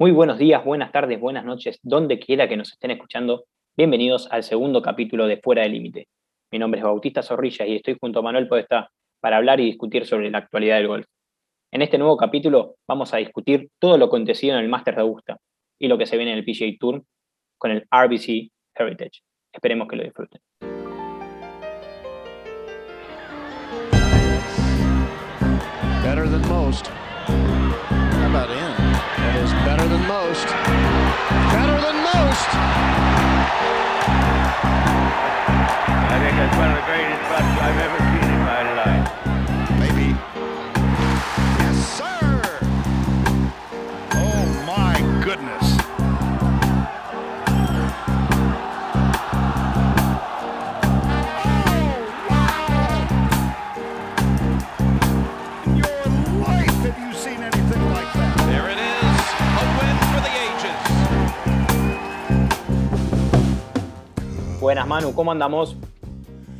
Muy buenos días, buenas tardes, buenas noches, donde quiera que nos estén escuchando. Bienvenidos al segundo capítulo de Fuera del Límite. Mi nombre es Bautista Zorrilla y estoy junto a Manuel Podestá para hablar y discutir sobre la actualidad del golf. En este nuevo capítulo vamos a discutir todo lo acontecido en el Masters de Augusta y lo que se viene en el PGA Tour con el RBC Heritage. Esperemos que lo disfruten. Better. Most. I think that's one of the greatest butts I've ever seen Manu, ¿cómo andamos?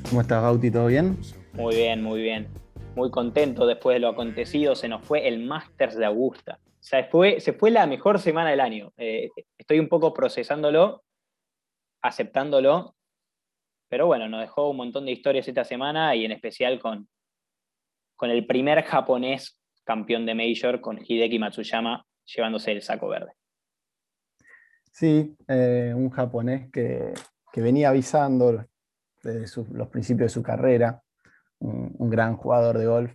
¿Cómo estás, Bauti? ¿Todo bien? Muy bien, muy bien. Muy contento después de lo acontecido. Se nos fue el Masters de Augusta. O sea, fue, se fue la mejor semana del año. Eh, estoy un poco procesándolo, aceptándolo, pero bueno, nos dejó un montón de historias esta semana y en especial con, con el primer japonés campeón de Major, con Hideki Matsuyama llevándose el saco verde. Sí, eh, un japonés que, que venía avisando desde su- los principios de su carrera, un, un gran jugador de golf,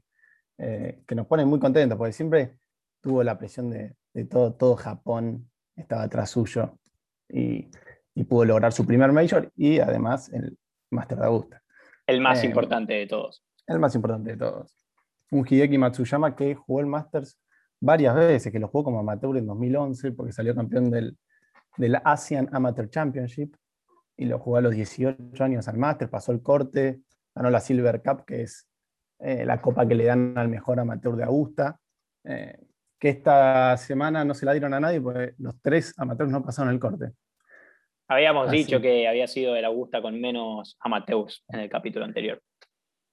eh, que nos pone muy contentos, porque siempre tuvo la presión de, de todo, todo Japón, estaba atrás suyo, y, y pudo lograr su primer Major y además el Master de Augusta. El más Eh, importante de todos. el más importante de todos. Un Hideki Matsuyama que jugó el Masters varias veces, que lo jugó como amateur en 2011 porque salió campeón del, del Asian Amateur Championship y lo jugó a los 18 años al Masters, pasó el corte, ganó la Silver Cup, que es eh, la copa que le dan al mejor amateur de Augusta, eh, que esta semana no se la dieron a nadie porque los tres amateurs no pasaron el corte. Habíamos Así. dicho que había sido el Augusta con menos amateurs en el capítulo anterior.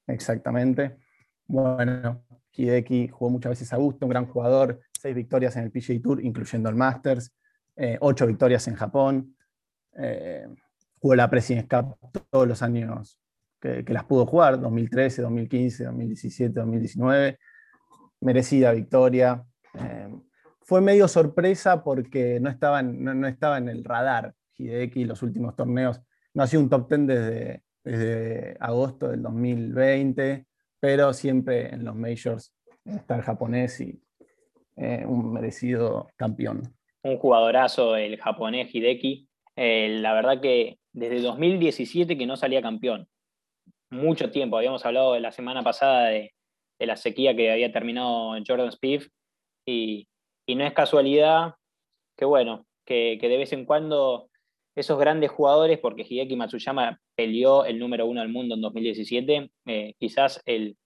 Exactamente. Bueno, Hideki jugó muchas veces a gusto, un gran jugador, seis victorias en el PGA Tour, incluyendo el Masters, eh, ocho victorias en Japón. eh, jugó la President's Cup todos los años que, las pudo jugar, 2013, 2015, 2017, 2019. Merecida victoria. eh, fue medio sorpresa porque no estaba, no, no estaba en el radar Hideki los últimos torneos. No ha sido un top 10 desde, desde agosto del 2020, pero siempre en los majors está el japonés y eh, un merecido campeón. un jugadorazo el japonés Hideki. Eh, la verdad que desde 2017 que no salía campeón. Mucho tiempo. Habíamos hablado de la semana pasada de, de la sequía que había terminado Jordan Spieth y, y no es casualidad que bueno, que, que de vez en cuando esos grandes jugadores, porque Hideki Matsuyama peleó el número uno del mundo en 2017, eh, quizás el,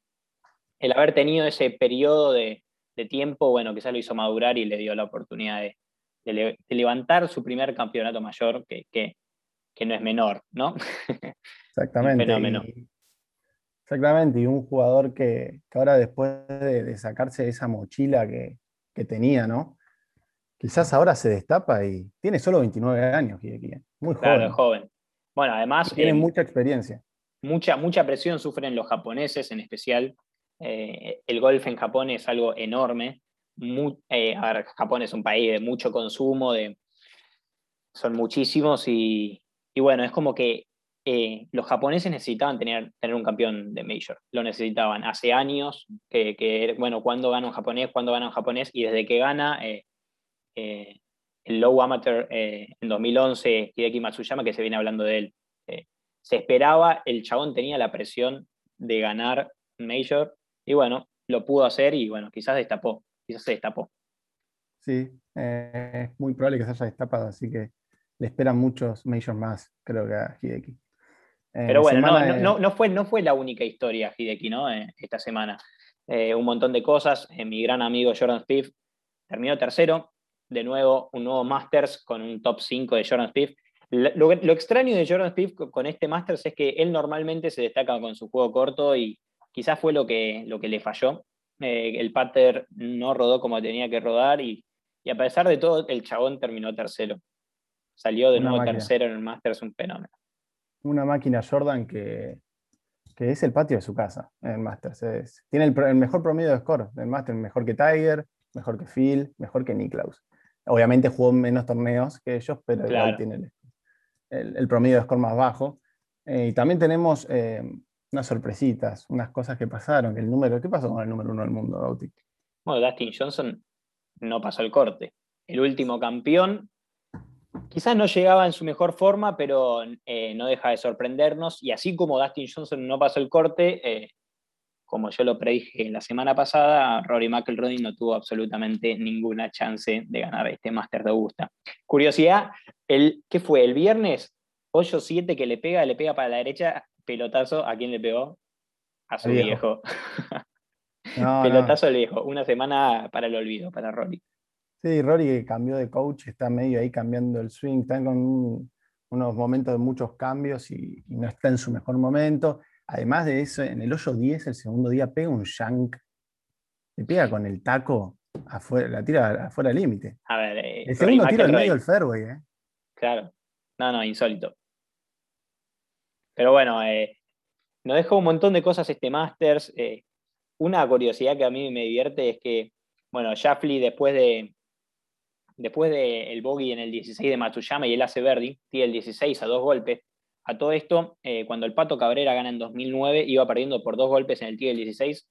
el haber tenido ese periodo de, de tiempo, bueno, quizás lo hizo madurar y le dio la oportunidad de, de le- de levantar su primer campeonato mayor, que- que no es menor, ¿no? Exactamente. Un fenómeno. y- exactamente, y un jugador que, que ahora después de, de sacarse esa mochila que, que tenía, ¿no? Quizás ahora se destapa y tiene solo 29 años, muy joven. Claro, joven. Bueno, además, Tiene eh, mucha experiencia. mucha, mucha presión sufren los japoneses en especial. Eh, el golf en Japón es algo enorme. Eh, a ver, Japón es un país de mucho consumo, de, son muchísimos y, y bueno, es como que eh, los japoneses necesitaban tener, tener un campeón de Major. Lo necesitaban hace años, que, bueno, ¿cuándo gana un japonés? ¿Cuándo gana un japonés? Y desde que gana eh, eh, el Low Amateur en 2011, Hideki Matsuyama, que se viene hablando de él, se esperaba, el chabón tenía la presión de ganar Major y bueno, lo pudo hacer y bueno, quizás destapó, quizás se destapó. Sí, es muy probable que se haya destapado, así que le esperan muchos majors más, creo que a Hideki. Eh, Pero bueno, no, no, de- no, no fue, no fue la única historia, Hideki, ¿no? Eh, esta semana. Eh, un montón de cosas. Eh, mi gran amigo Jordan Spieth terminó tercero. De nuevo, un nuevo Masters con un top 5 de Jordan Spieth. Lo, lo- extraño de Jordan Spieth co- con este Masters es que él normalmente se destaca con su juego corto y quizás fue lo que, lo que le falló. Eh, el pater no rodó como tenía que rodar y, Y a pesar de todo, el chabón terminó tercero. Salió de Una nuevo máquina. tercero en el Masters, un fenómeno. Una máquina Jordan que, que es el patio de su casa en el Masters. Es- tiene el, mejor promedio de score del Masters, mejor que Tiger, mejor que Phil, mejor que Nicklaus. Obviamente jugó menos torneos que ellos, pero igual Claro. tiene el, el- el promedio de score más bajo. Eh, y también tenemos eh, unas sorpresitas, unas cosas que pasaron. El número, ¿Qué pasó con el número uno del mundo, Bauti? Bueno, Dustin Johnson no pasó el corte. El último campeón, quizás no llegaba en su mejor forma, pero eh, no deja de sorprendernos. Y así como Dustin Johnson no pasó el corte, eh, como yo lo predije la semana pasada, Rory McIlroy no tuvo absolutamente ninguna chance de ganar este Master de Augusta. Curiosidad, el, ¿qué fue? El viernes, hoyo 7 que le pega, le pega para la derecha, pelotazo, ¿a quién le pegó? A su viejo. viejo. No, no. pelotazo al viejo. Una semana para el olvido, para Rory. Sí, Rory que cambió de coach, está medio ahí cambiando el swing, está con un- unos momentos de muchos cambios y, y no está en su mejor momento. Además de eso, en el hoyo 10, el segundo día, pega un shank, le pega con el taco afuera, la tira afuera del límite. A ver, eh, El Rory segundo tiro en medio del fairway, ¿eh? Claro. No, no, insólito. Pero bueno, eh, nos deja un montón de cosas este Masters. eh, una curiosidad que a mí me divierte es que, bueno, Shafley después de después del bogey en el 16 de Matsuyama y el hace Verdi, tiene el 16 a dos golpes. A todo esto, eh, cuando el Pato Cabrera gana en 2009, iba perdiendo por dos golpes en el tee del 16.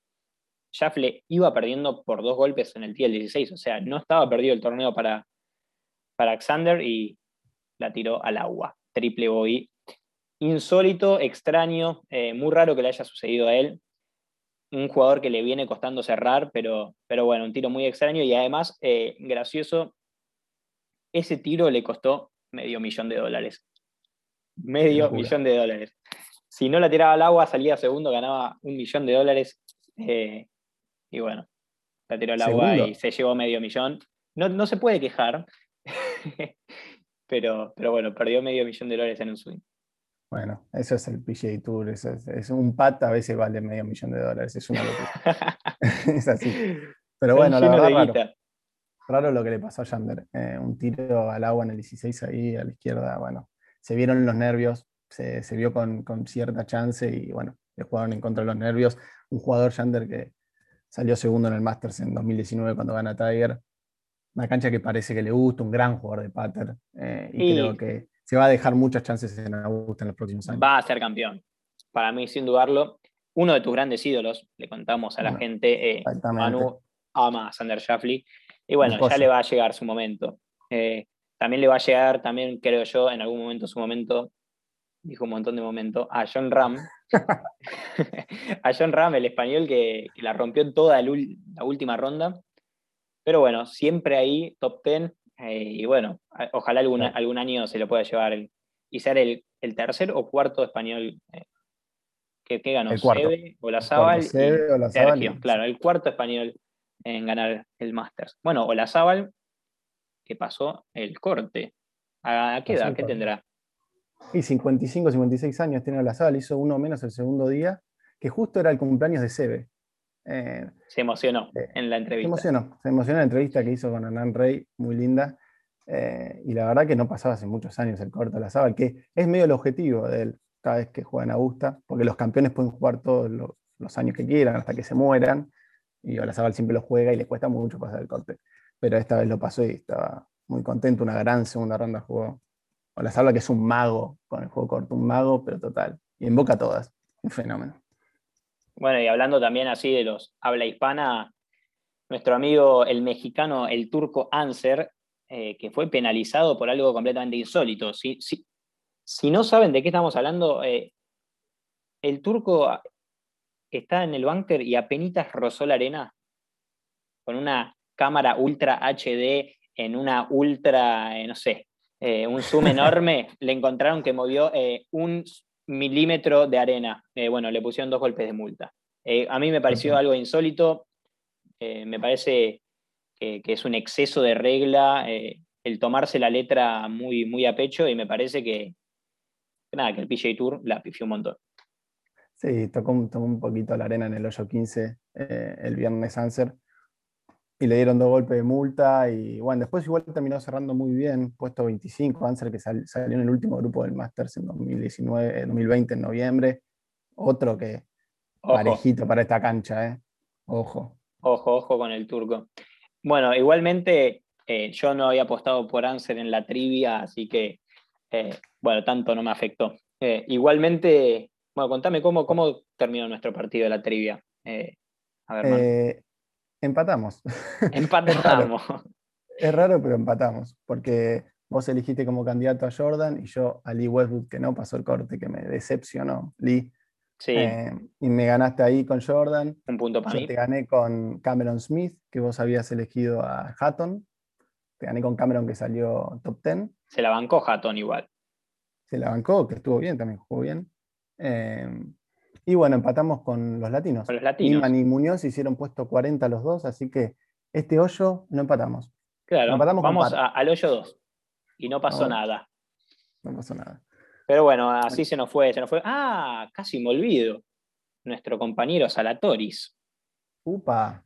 Shafley iba perdiendo por dos golpes en el tee del 16. O sea, no estaba perdido el torneo para, para y la tiró al agua. Triple bogey. Insólito, extraño, eh, muy raro que le haya sucedido a él. Un jugador que le viene costando cerrar, pero, pero bueno, un tiro muy extraño y además eh, gracioso. Ese tiro le costó medio millón de dólares. Medio millón de dólares. Si no la tiraba al agua, salía segundo, ganaba un millón de dólares. eh, y bueno, la tiró al agua Segundo. y se llevó medio millón. No, no se puede quejar, pero, pero bueno, perdió medio millón de dólares en un swing. Bueno, eso es el PGA Tour, eso es, es un pat a veces vale medio millón de dólares, es una locura. es así. Pero bueno, la verdad, raro. Raro lo que le pasó a Yander. eh, un tiro al agua en el 16 ahí a la izquierda. Bueno, se vieron los nervios, se, se vio con, con cierta chance y bueno, le jugaron en contra de los nervios. Un jugador Yander que salió segundo en el Masters en 2019 cuando gana Tiger. Una cancha que parece que le gusta, un gran jugador de pater. eh, y, Y- creo que se va a dejar muchas chances en Augusta en los próximos años. Va a ser campeón. Para mí, sin dudarlo, uno de tus grandes ídolos, le contamos a la Bueno, gente, eh. Manu ama a Sander Schauffele. Y bueno, ya le va a llegar su momento. Eh, también le va a llegar, también creo yo, en algún momento su momento, dijo un montón de momentos, a John Ram. a John Ram, el español que, que la rompió en toda la última ronda. Pero bueno, siempre ahí, top 10. eh, y bueno, ojalá algún, año se lo pueda llevar el- y ser el, el tercer o cuarto español eh, que, que ganó El cuarto. Seve, Olazábal Seve, Olazábal Sergio, y- claro, el cuarto español en ganar el Masters. Bueno, Olazábal, que pasó el corte. ¿A, a qué edad? ¿Qué corte. tendrá? Y 55, 56 años tiene la sala, hizo uno menos el segundo día, que justo era el cumpleaños de Sebe. Eh, Se emocionó Eh, en la se entrevista. emocionó, se emocionó la entrevista que hizo con Hernán Rey, muy linda. eh, y la verdad que no pasaba hace muchos años el corto de la Sábal, que es medio el objetivo de él cada vez que juega en Augusta, porque los campeones pueden jugar todos los, los años que quieran, hasta que se mueran, y Olazábal siempre lo juega y le cuesta mucho pasar el corte. Pero esta vez lo pasó y estaba muy contento, una gran segunda ronda jugó. Olazábal que es un mago con el juego corto, un mago, pero total. Y en boca todas, un fenómeno. Bueno, y hablando también así de los habla hispana, nuestro amigo el mexicano, el turco Anser, eh, que fue penalizado por algo completamente insólito. Si, si- si no saben de qué estamos hablando, eh, el turco está en el bunker y apenas rozó la arena con una cámara ultra HD en una ultra, eh, no sé, eh, un zoom enorme, le encontraron que movió eh, un milímetro de arena. Bueno, le pusieron dos golpes de multa. A mí me pareció algo insólito, me parece que, que es un exceso de regla, el tomarse la letra muy, muy a pecho y me parece que, nada, que el PGA Tour la pifió un montón. Sí, tocó un, tocó un poquito la arena en el hoyo 15 eh, el viernes Anser. y le dieron dos golpes de multa y bueno, después igual terminó cerrando muy bien, puesto 25, Anser que salió en el último grupo del Masters en 2019, 2020 en noviembre, otro que parejito para esta cancha, ¿eh? Ojo. Ojo, ojo con el turco. Bueno, igualmente eh, yo no había apostado por Anser en la trivia, así que, eh, bueno, tanto no me afectó. Eh, igualmente, bueno, contame cómo, cómo terminó nuestro partido de la trivia. a ver, Empatamos. Empatamos. es, raro, pero empatamos, porque vos elegiste como candidato a Jordan y yo a Lee Westwood, que no pasó el corte, que me decepcionó, Lee. Sí. Eh, y me ganaste ahí con Jordan. Un punto para yo te gané con Cameron Smith, que vos habías elegido a Hatton. Te gané con Cameron, que salió top 10. Se la bancó Hatton igual. Se la bancó, que estuvo bien, también jugó bien. Eh, y bueno, empatamos con los latinos. Con los latinos. Iman y Muñoz hicieron puesto 40 los dos, así que este hoyo no empatamos. Claro, vamos al hoyo 2. Y no pasó nada. No pasó nada. Pero bueno, así se nos fue, se nos fue. Ah, casi me olvido. Nuestro compañero Salatoris. Upa.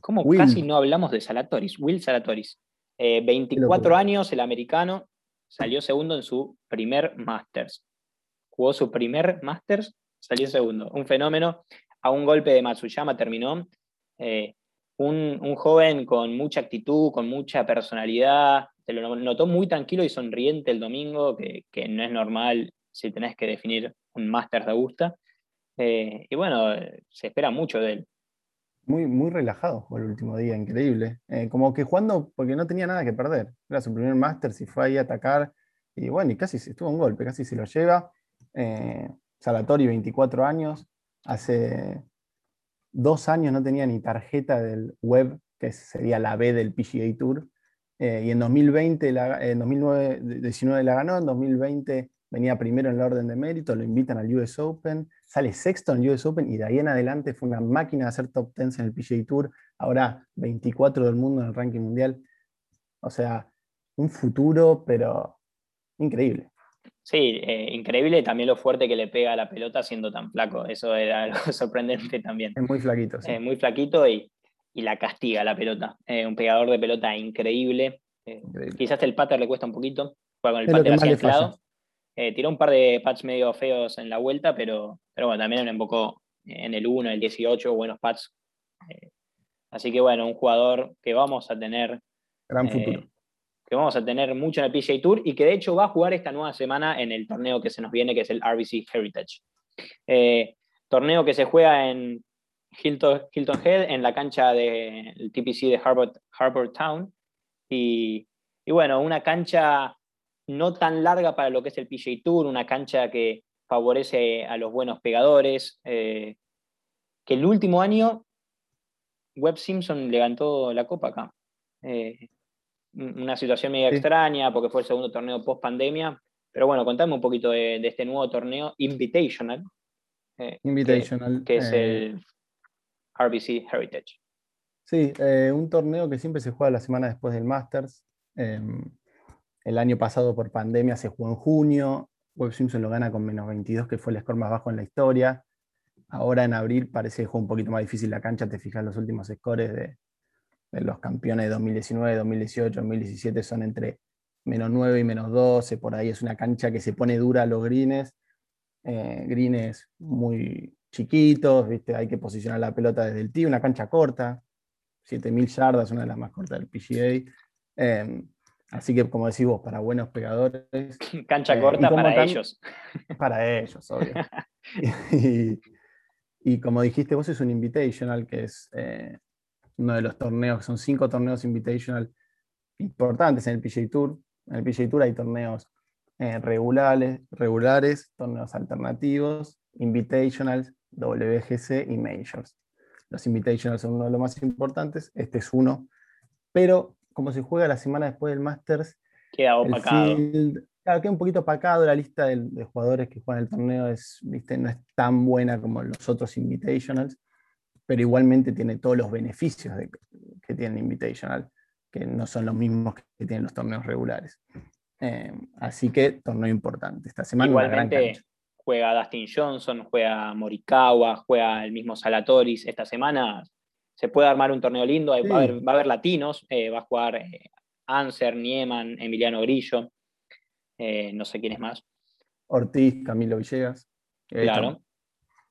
¿Cómo casi no hablamos de Salatoris? Will Salatoris. 24 eh, años, el americano, salió segundo en su primer Masters. Jugó su primer Masters salió segundo. Un fenómeno. A un golpe de Matsuyama terminó. Eh, un, joven con mucha actitud, con mucha personalidad. Se lo notó muy tranquilo y sonriente el domingo, que, no es normal si tenés que definir un máster de Augusta. Eh, y bueno, se espera mucho de él. Muy, muy relajado el último día, increíble. Eh, como que jugando porque no tenía nada que perder. Era su primer máster, si fue ahí a atacar. Y bueno, y casi estuvo un golpe, casi se lo lleva. Salatori, 24 años, hace dos años no tenía ni tarjeta del web, que sería la B del PGA Tour, eh, y en 2020, en 2019 la ganó, en 2020 venía primero en el orden de mérito, lo invitan al US Open, sale sexto en el US Open y de ahí en adelante fue una máquina de hacer top 10 en el PGA Tour, ahora 24 del mundo en el ranking mundial. O sea, un futuro, pero increíble. Sí, eh, increíble también lo fuerte que le pega a la pelota siendo tan flaco. Eso era algo sorprendente también. Es muy flaquito. Sí. muy flaquito y, la castiga la pelota. Eh, un pegador de pelota increíble. Eh, quizás el pater le cuesta un poquito. Juega con el pater hacia lado. tiró un par de pads medio feos en la vuelta, pero, pero bueno, también embocó en el 1, el 18, buenos pads. así que bueno, un jugador que vamos a tener. Gran futuro que vamos a tener mucho en el PGA Tour y que de hecho va a jugar esta nueva semana en el torneo que se nos viene, que es el RBC Heritage. Eh, torneo que se juega en Hilton, Hilton Head, en la cancha del TPC de Harbour, Town. Y, bueno, una cancha no tan larga para lo que es el PGA Tour, una cancha que favorece a los buenos pegadores. Eh, que el último año Webb Simpson levantó la copa acá. Eh, una situación medio extraña porque fue el segundo torneo post pandemia. Pero bueno, contame un poquito de, este nuevo torneo Invitational. Eh, Invitational. Que, es eh, el RBC Heritage. Sí, eh, un torneo que siempre se juega la semana después del Masters. Em, el año pasado por pandemia se jugó en junio. Webb Simpson lo gana con menos 22, que fue el score más bajo en la historia. Ahora en abril parece que juega un poquito más difícil la cancha. Te fijas los últimos scores de, los campeones de 2019, 2018, 2017 son entre menos 9 y menos 12, por ahí es una cancha que se pone dura a los greens, eh, greens muy chiquitos, ¿viste? hay que posicionar la pelota desde el tee, una cancha corta, 7000 yardas, una de las más cortas del PGA. Em, así que, como decís vos, para buenos pegadores. Cancha eh, corta para ellos. Para ellos, obvio. y, y, como dijiste vos, es un invitational que es eh, uno de los torneos, son cinco torneos invitational importantes en el PGA Tour. En el PGA Tour hay torneos eh, regulares, regulares, torneos alternativos, invitationals, WGC y majors. Los invitationals son uno de los más importantes, este es uno, pero como se juega la semana después del Masters, queda opacado. queda un poquito opacado, la lista de, jugadores que juegan el torneo es, ¿viste? no es tan buena como los otros invitationals pero igualmente tiene todos los beneficios que tiene el Invitational, que no son los mismos que tienen los torneos regulares. Eh, así que torneo importante. Esta semana igualmente juega Dustin Johnson, juega Morikawa, juega el mismo Salatoris. Esta semana se puede armar un torneo lindo, Sí. va, a haber, va a haber latinos, eh, va a jugar eh, Anser, Nieman, Emiliano Grillo, eh, no sé quién es más, Ortiz, Camilo Villegas. claro.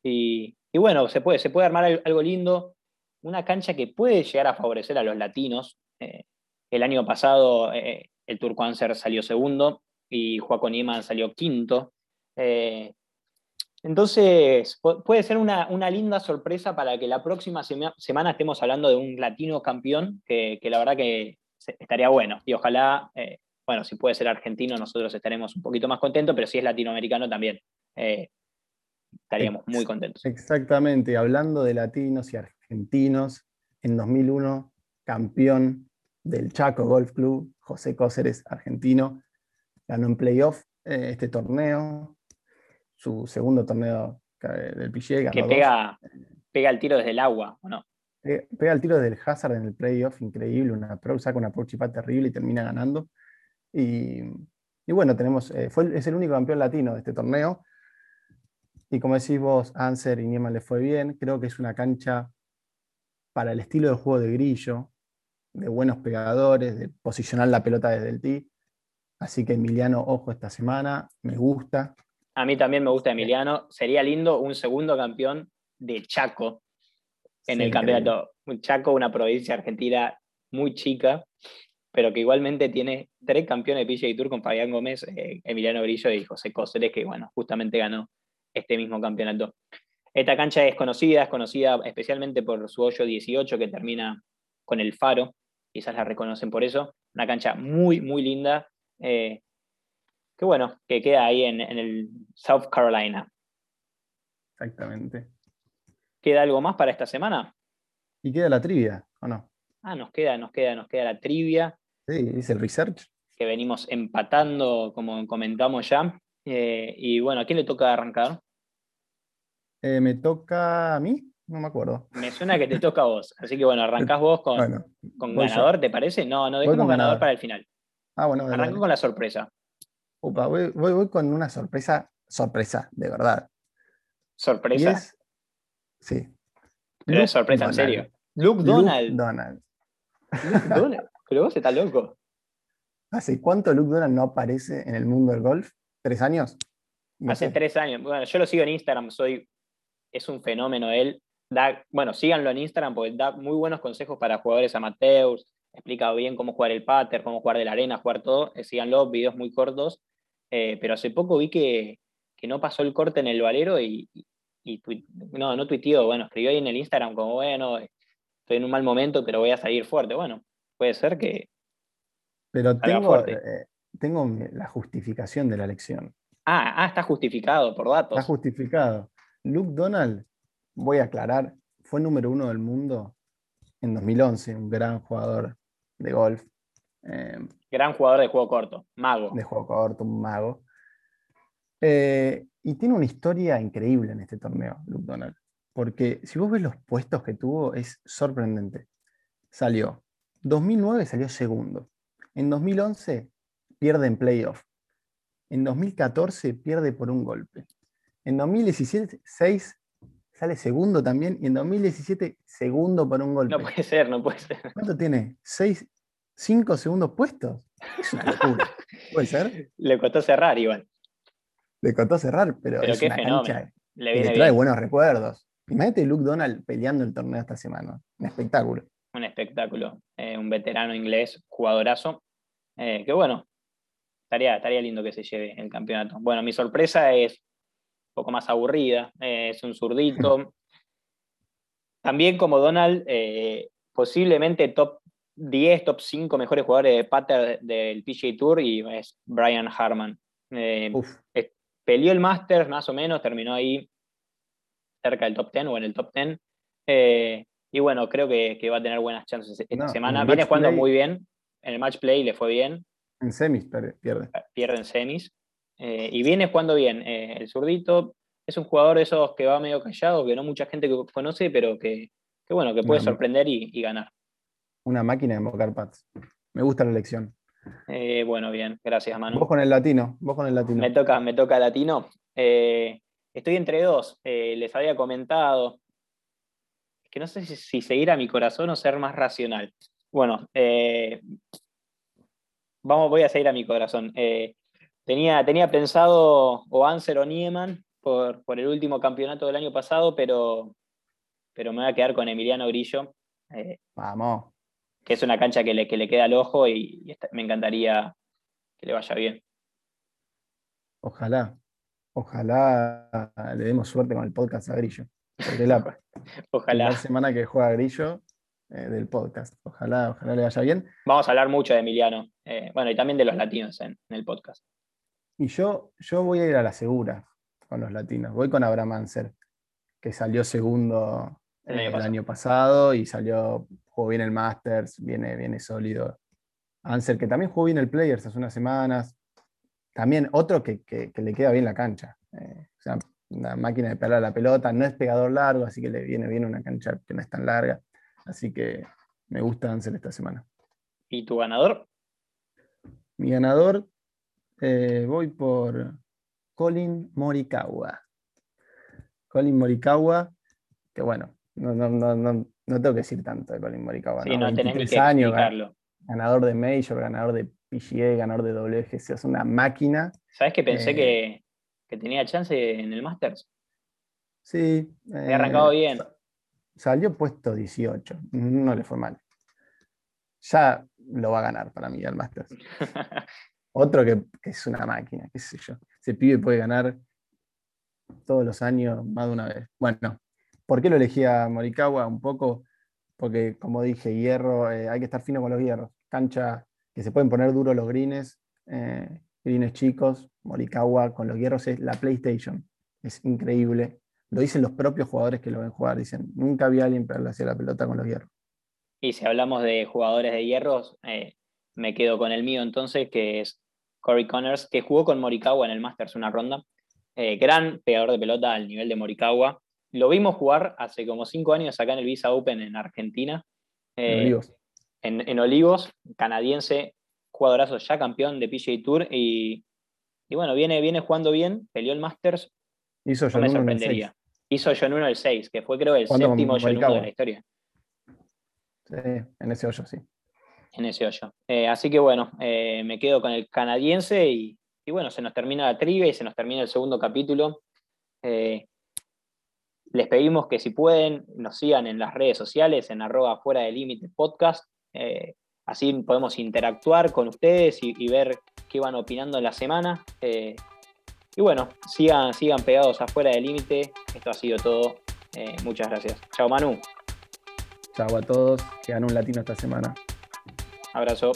Y, y bueno, se puede, se puede armar al- algo lindo, una cancha que puede llegar a favorecer a los latinos. Eh, el año pasado eh, el Turco Anser salió segundo y Joaco Nieman salió quinto. Eh, entonces, pu- puede ser una, una linda sorpresa para que la próxima sema- semana estemos hablando de un latino campeón, que, que la verdad que estaría bueno. Y ojalá, bueno, si puede ser argentino, nosotros estaremos un poquito más contentos, pero si es latinoamericano también. Estaríamos muy contentos. Exactamente, hablando de latinos y argentinos, en 2001, campeón del Chaco Golf Club, José Cóceres, argentino, ganó en playoff eh, este torneo, su segundo torneo eh, del PGA, Que dos. pega, pega el tiro desde el agua, ¿o no? Pe- pega el tiro del Hazard en el playoff, increíble, una pro, saca una approach terrible y termina ganando. Y, y bueno, tenemos, eh, fue, es el único campeón latino de este torneo. Y como decís vos, Anser y Nieman le fue bien. Creo que es una cancha para el estilo de juego de Grillo, de buenos pegadores, de posicionar la pelota desde el tee. Así que Emiliano, ojo esta semana, me gusta. A mí también me gusta Emiliano. Sería lindo un segundo campeón de Chaco en Sí, el campeonato. Un Chaco, una provincia argentina muy chica, pero que igualmente tiene tres campeones de PGA Tour con Fabián Gómez, eh, Emiliano Grillo y José Cóceres, que bueno, justamente ganó este mismo campeonato. Esta cancha es conocida, es conocida especialmente por su hoyo 18 que termina con el faro, quizás la reconocen por eso. Una cancha muy, muy linda, eh, que bueno, que queda ahí en, en el South Carolina. Exactamente. ¿Queda algo más para esta semana? Y queda la trivia, ¿o no? Ah, nos queda, nos queda, nos queda la trivia, Sí, dice el research. que venimos empatando, como comentamos ya. Eh, y bueno, ¿a quién le toca arrancar? Eh, me toca a mí, no me acuerdo. Me suena que te toca a vos. Así que bueno, arrancás vos con, Bueno, con yo. ganador, ¿te parece? No, no, dejemos ganador, ganador. para el final. ah, bueno, dale, Arranco dale. con la sorpresa. Upa, voy, voy- voy con una sorpresa, sorpresa, de verdad. Sorpresa. es, sí. Pero es sorpresa, en Donald. serio. Luke Luke Donald. Donald. Luke Donald. Pero vos estás loco. ¿Hace cuánto Luke Donald no aparece en el mundo del golf? ¿Tres años? No Hace sé. tres años. Bueno, yo lo sigo en Instagram, soy. Es un fenómeno él. Da, bueno, síganlo en Instagram porque da muy buenos consejos para jugadores amateurs. Explica bien cómo jugar el pater, cómo jugar de la arena, jugar todo. Eh, síganlo, videos muy cortos. Eh, pero hace poco vi que, que no pasó el corte en el valero y, y- no, no tuiteó, bueno, escribió ahí en el Instagram como, bueno, estoy en un mal momento, pero voy a salir fuerte. Bueno, puede ser que. Pero tengo, eh, tengo la justificación de la elección. Ah, ah, está justificado por datos. Está justificado. Luke Donald, voy a aclarar, fue número uno del mundo en 2011, un gran jugador de golf, eh, Gran jugador de juego corto, mago. de juego corto, un mago. Eh, y tiene una historia increíble en este torneo, Luke Donald, porque si vos ves los puestos que tuvo, es sorprendente. Salió, 2009 salió segundo, en 2011 pierde en playoff, en 2014 pierde por un golpe, en 2017 6 sale segundo también, y en 2017 segundo por un golpe. No puede ser, no puede ser. ¿Cuánto tiene? ¿Seis, cinco segundos puestos? Es una locura. ¿Puede ser? Le costó cerrar igual. Le costó cerrar, pero, Pero es qué una fenómeno. cancha Le que viene le trae bien. buenos recuerdos. Imagínate Luke Donald peleando el torneo esta semana. Un espectáculo. Un espectáculo. Eh, un veterano inglés, jugadorazo. Eh, que bueno, estaría, estaría lindo que se lleve el campeonato. Bueno, mi sorpresa es poco más aburrida. Eh, es un zurdito. También como Donald, eh, posiblemente top 10, top 5 mejores jugadores de pater del PGA Tour y es Brian Harman. Eh, peleó el Masters más o menos, terminó ahí cerca del top 10 o en el top 10. Eh, y bueno, creo que, que va a tener buenas chances esta No, semana. Viene jugando play- muy bien. En el match play le fue bien, en semis pierde. pierde en semis. Eh, y viene jugando bien. Eh, el zurdito es un jugador de esos que va medio callado, que no mucha gente que conoce, pero que, que bueno, que puede Una- sorprender y, y ganar. Una máquina de mocar pads. Me gusta la elección. Eh, bueno, bien, gracias, Manu. Vos con el latino. Vos con el latino. Me toca, me toca latino. Estoy entre dos. Les había comentado que que no sé si, seguir a mi corazón o ser más racional. Bueno, vamos, voy a seguir a mi corazón. Eh, tenía, tenía pensado o Anser o Nieman por, por, el último campeonato del año pasado, pero, pero me voy a quedar con Emiliano Grillo. Eh, vamos. Que es una cancha que le, que le queda al ojo y, me encantaría que le vaya bien. Ojalá, ojalá le demos suerte con el podcast a Grillo. la, ojalá. La semana que juega Grillo eh, del podcast. Ojalá, ojalá le vaya bien. Vamos a hablar mucho de Emiliano. Eh, bueno, y también de los latinos en, el podcast. Y yo, yo voy a ir a la segura con los latinos. Voy con Abraham Anser, que salió segundo el año, pasado. y salió, jugó bien el Masters, viene, viene sólido. Anser, que también jugó bien el Players hace unas semanas. También otro que, le queda bien la cancha. Eh, o sea, una máquina de pegar la pelota, no es pegador largo, así que le viene bien una cancha que no es tan larga. Así que me gusta Ansel esta semana. ¿Y tu ganador? Mi ganador, eh, voy por Colin Morikawa. Colin Morikawa, que bueno, no, tengo que decir tanto de Colin Morikawa. Sí, no, tenés que años, ganador de Major, ganador de PGA, ganador de WGC, es una máquina. ¿Sabes que pensé eh, que, tenía chance en el Masters? Sí. Me arrancado eh, bien. Salió puesto 18, no le fue mal. Ya lo va a ganar para mí el Masters. Otro que, es una máquina, qué sé yo. Ese pibe puede ganar todos los años más de una vez. Bueno, ¿por qué lo elegí a Morikawa? Un poco porque, como dije, hierro, eh, hay que estar fino con los hierros. Cancha que se pueden poner duros los greens, eh, chicos. Morikawa con los hierros es la PlayStation. Es increíble. Lo dicen los propios jugadores que lo ven jugar. Dicen, nunca vi a alguien pegarle hacia la pelota con los hierros. Y si hablamos de jugadores de hierros, eh, me quedo con el mío entonces, que es Corey Connors, que jugó con Morikawa en el Masters una ronda. Eh, gran pegador de pelota al nivel de Morikawa. Lo vimos jugar hace como cinco años acá en el Visa Open en Argentina. en Olivos. En, Olivos, canadiense, jugadorazo ya campeón de PGA Tour y, y bueno, viene, viene jugando bien, peleó el Masters, Hizo no me sorprendería. Hizo John 1 el 6, que fue creo el séptimo John 1 de la historia. Sí, en ese hoyo, sí. En ese hoyo. Eh, así que bueno, eh, me quedo con el canadiense y, bueno, se nos termina la trivia y se nos termina el segundo capítulo. Eh, les pedimos que si pueden nos sigan en las redes sociales, en arroba fuera de límite podcast. así podemos interactuar con ustedes y, ver qué van opinando en la semana. Y bueno, sigan, sigan pegados afuera del límite. Esto ha sido todo. Muchas gracias. Chao Manu. Chao a todos. Que un latino esta semana. Abrazo.